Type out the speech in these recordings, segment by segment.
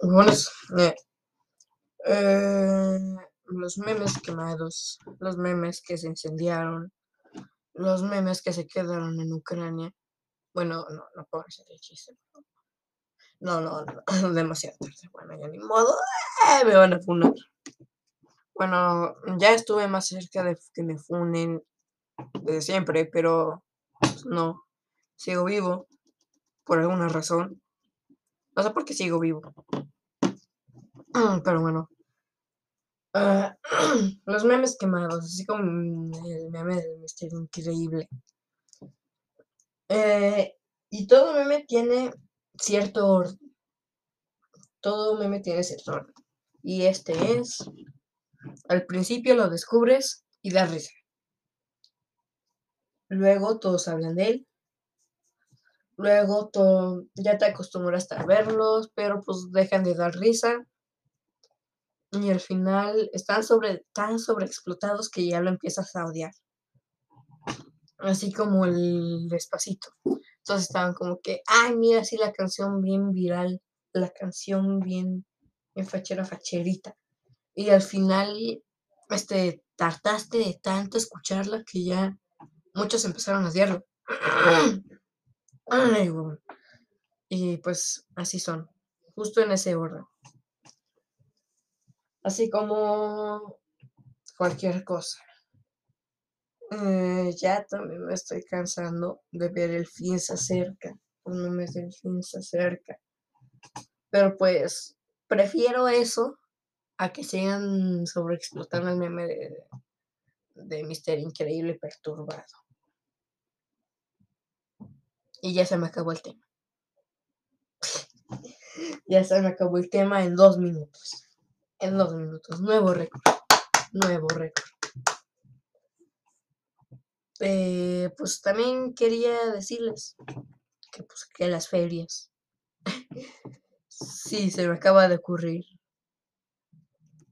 Buenos, eh, eh, los memes quemados, los memes que se incendiaron, los memes que se quedaron en Ucrania. Bueno, no, no puedo hacer el chiste. No, no, no, demasiado tarde. Bueno, ya ni modo. eh, me van a funar. Bueno, ya estuve más cerca de que me funen desde siempre, pero pues, no. Sigo vivo por alguna razón. No sé por qué sigo vivo. Pero bueno. Ah, los memes quemados, así como el meme del Mister Increíble. Eh, y todo meme tiene cierto orden. Todo meme tiene cierto orden. Y este es, al principio lo descubres y da risa. Luego todos hablan de él. Luego todo, ya te acostumbras a verlos, pero pues dejan de dar risa. Y al final están sobre, tan sobreexplotados que ya lo empiezas a odiar. Así como el despacito. Entonces estaban como que, ay, mira, sí, la canción bien viral, la canción bien, bien fachera, facherita. Y al final, este, tartaste de tanto escucharla que ya muchos empezaron a odiarlo. Ay. Y pues así son, justo en ese orden. Así como cualquier cosa. Eh, ya también me estoy cansando de ver el fin se acerca. Un mes del fin se acerca. Pero pues prefiero eso a que sigan sobreexplotando el meme de, de Mister Increíble Perturbado. Y ya se me acabó el tema. ya se me acabó el tema en dos minutos. En dos minutos. Nuevo récord. Nuevo récord. Eh, pues también quería decirles que, pues, que las ferias. sí, se me acaba de ocurrir.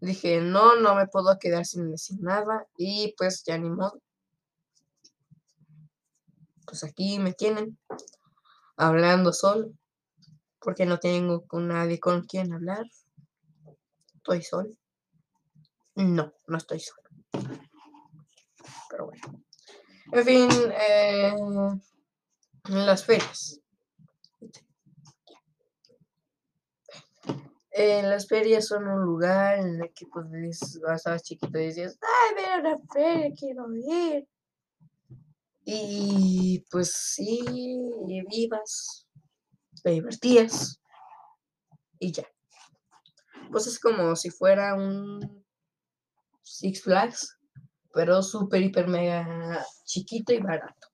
Dije, no, no me puedo quedar sin decir nada. Y pues ya ni modo. Pues aquí me tienen hablando solo. Porque no tengo con nadie con quien hablar. ¿Estoy solo? No, no estoy solo. Pero bueno. En fin, eh, las ferias. En las ferias son un lugar en el que pues estabas chiquito y decías, ay, mira una feria, quiero ir. Y pues sí, vivas, te divertías y ya. Pues es como si fuera un Six Flags, pero súper, hiper, mega chiquito y barato.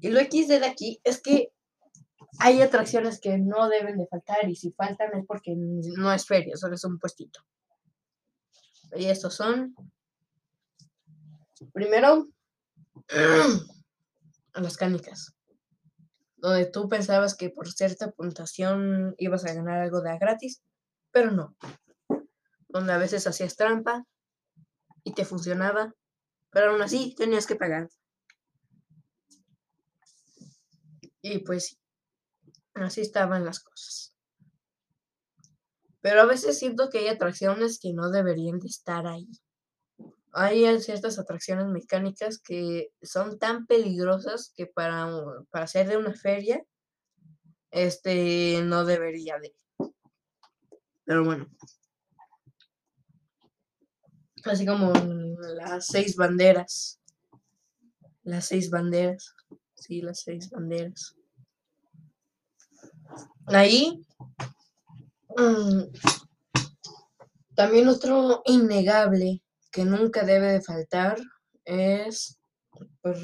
Y lo X de aquí es que hay atracciones que no deben de faltar y si faltan es porque no es feria, solo es un puestito. Y estos son, primero, las canicas, donde tú pensabas que por cierta puntuación ibas a ganar algo de gratis, pero no. Donde a veces hacías trampa y te funcionaba, pero aún así tenías que pagar. Y pues así estaban las cosas. Pero a veces siento que hay atracciones que no deberían de estar ahí. Hay ciertas atracciones mecánicas que son tan peligrosas que para, para hacer de una feria, este no debería de. Pero bueno. Así como las seis banderas. Las seis banderas. Sí, las seis banderas. Ahí. Mm, también otro innegable que nunca debe de faltar es pues,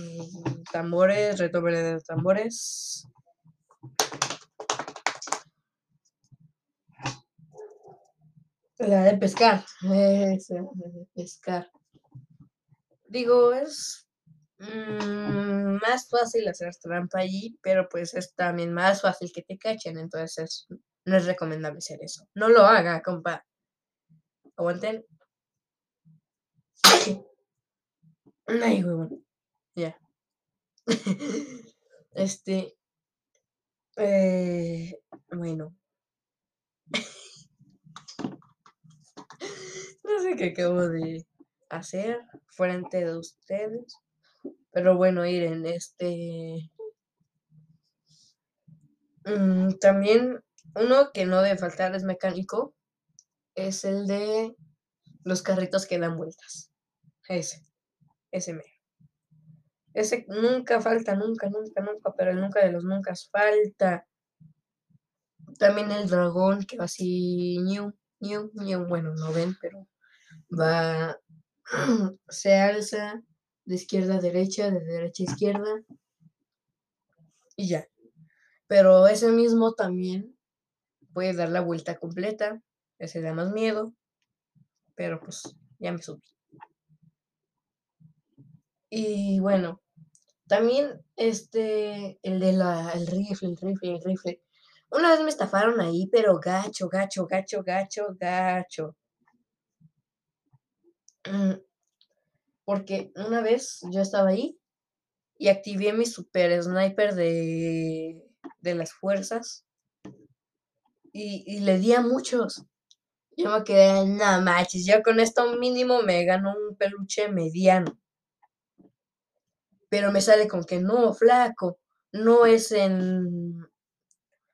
tambores, redoble de tambores. La de pescar. Esa, de pescar. Digo, es mm, más fácil hacer trampa allí, pero pues es también más fácil que te cachen, entonces no es recomendable hacer eso. No lo haga, compa. Aguanten. Ay, bueno. Ya. este. Eh, bueno. no sé qué acabo de hacer frente de ustedes. Pero bueno, Iren, este. Mm, también uno que no debe faltar es mecánico. Es el de los carritos que dan vueltas. Ese ese me. Ese nunca falta, nunca, nunca, nunca, pero nunca de los nunca falta. También el dragón que va así, new, new, new, bueno, no ven, pero va, se alza de izquierda a derecha, de derecha a izquierda y ya. Pero ese mismo también puede dar la vuelta completa, ese da más miedo, pero pues ya me subí. Y bueno, también este, el de la, el rifle, el rifle, el rifle. Una vez me estafaron ahí, pero gacho, gacho, gacho, gacho, gacho. Mm, porque una vez yo estaba ahí y activé mi super sniper de, de las fuerzas y, y, le di a muchos. Yo me quedé, nada manches, yo con esto mínimo me gano un peluche mediano. Pero me sale con que no, flaco, no es en,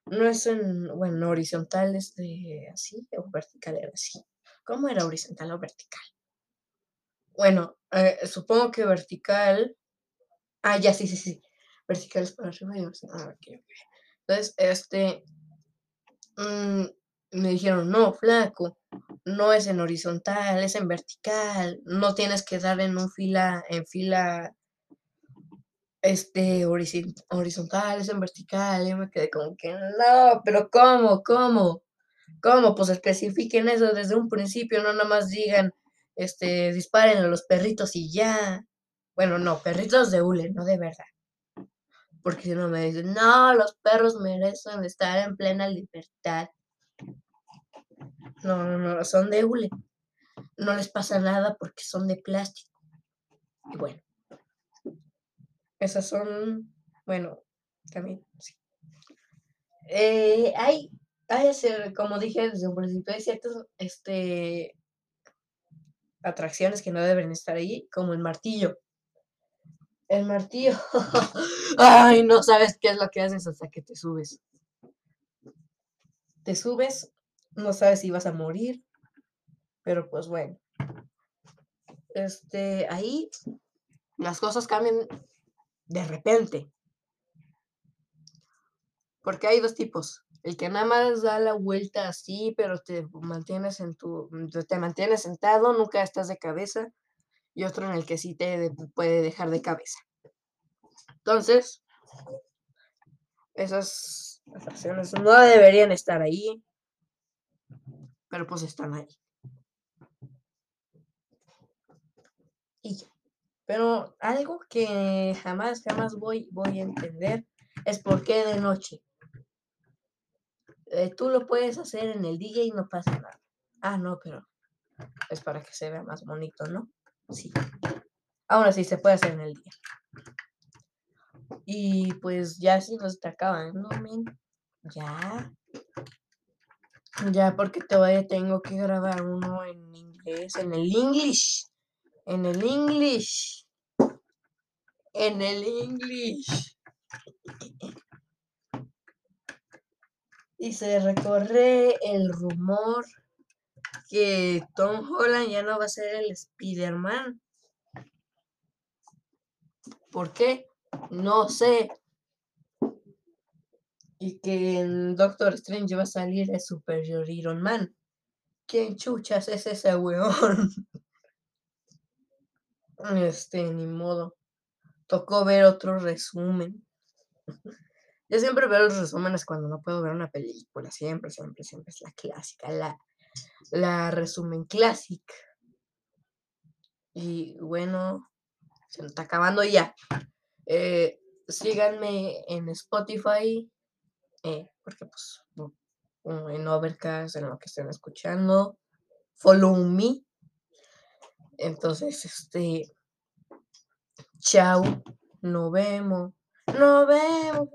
no es en, bueno, horizontal, es de así, o vertical era así. ¿Cómo era horizontal o vertical? Bueno, eh, supongo que vertical. Ah, ya, sí, sí, sí. Vertical es para arriba y ah, Entonces, este. Mm, me dijeron, no, flaco, no es en horizontal, es en vertical. No tienes que dar en un fila, en fila este, horizontal, es en vertical. Yo me quedé como que, no, pero ¿cómo? ¿Cómo? ¿Cómo? Pues especifiquen eso desde un principio, no nada más digan este, disparen a los perritos y ya. Bueno, no, perritos de hule, no de verdad. Porque si no me dicen, no, los perros merecen estar en plena libertad. No, no, no, son de hule. No les pasa nada porque son de plástico. Y bueno, esas son, bueno, también, sí. Eh, hay, hay, como dije desde un principio, hay ciertos, este, atracciones que no deben estar ahí, como el martillo. El martillo. Ay, no sabes qué es lo que haces hasta que te subes. Te subes, no sabes si vas a morir, pero pues bueno. Este, ahí las cosas cambian de repente. Porque hay dos tipos. El que nada más da la vuelta así, pero te mantienes en tu, mm, te mantienes sentado, nunca estás de cabeza, y otro en el que sí te puede dejar de cabeza. Entonces, esas atracciones no deberían estar ahí, pero pues están ahí. Y Pero algo que jamás, jamás voy, voy a entender es por qué de noche. Eh, tú lo puedes hacer en el día y no pasa nada. Ah, no, pero es para que se vea más bonito, ¿no? Sí. Ahora sí se puede hacer en el día. Y pues ya si nos está acabando, men. Ya. Ya porque todavía tengo que grabar uno en inglés, en el English. En el English. En el English. Y se recorre el rumor que Tom Holland ya no va a ser el Spider-Man. ¿Por qué? No sé. Y que en Doctor Strange va a salir el Superior Iron Man. ¿Quién chuchas es ese weón? Este, ni modo. Tocó ver otro resumen. Yo siempre veo los resúmenes cuando no puedo ver una película. Siempre, siempre, siempre es la clásica, la, la resumen clásica. Y bueno, se está acabando ya. Eh, síganme en Spotify, eh, porque pues en Overcast, en lo que estén escuchando. Follow me. Entonces, este, chao, nos vemos. Nos vemos.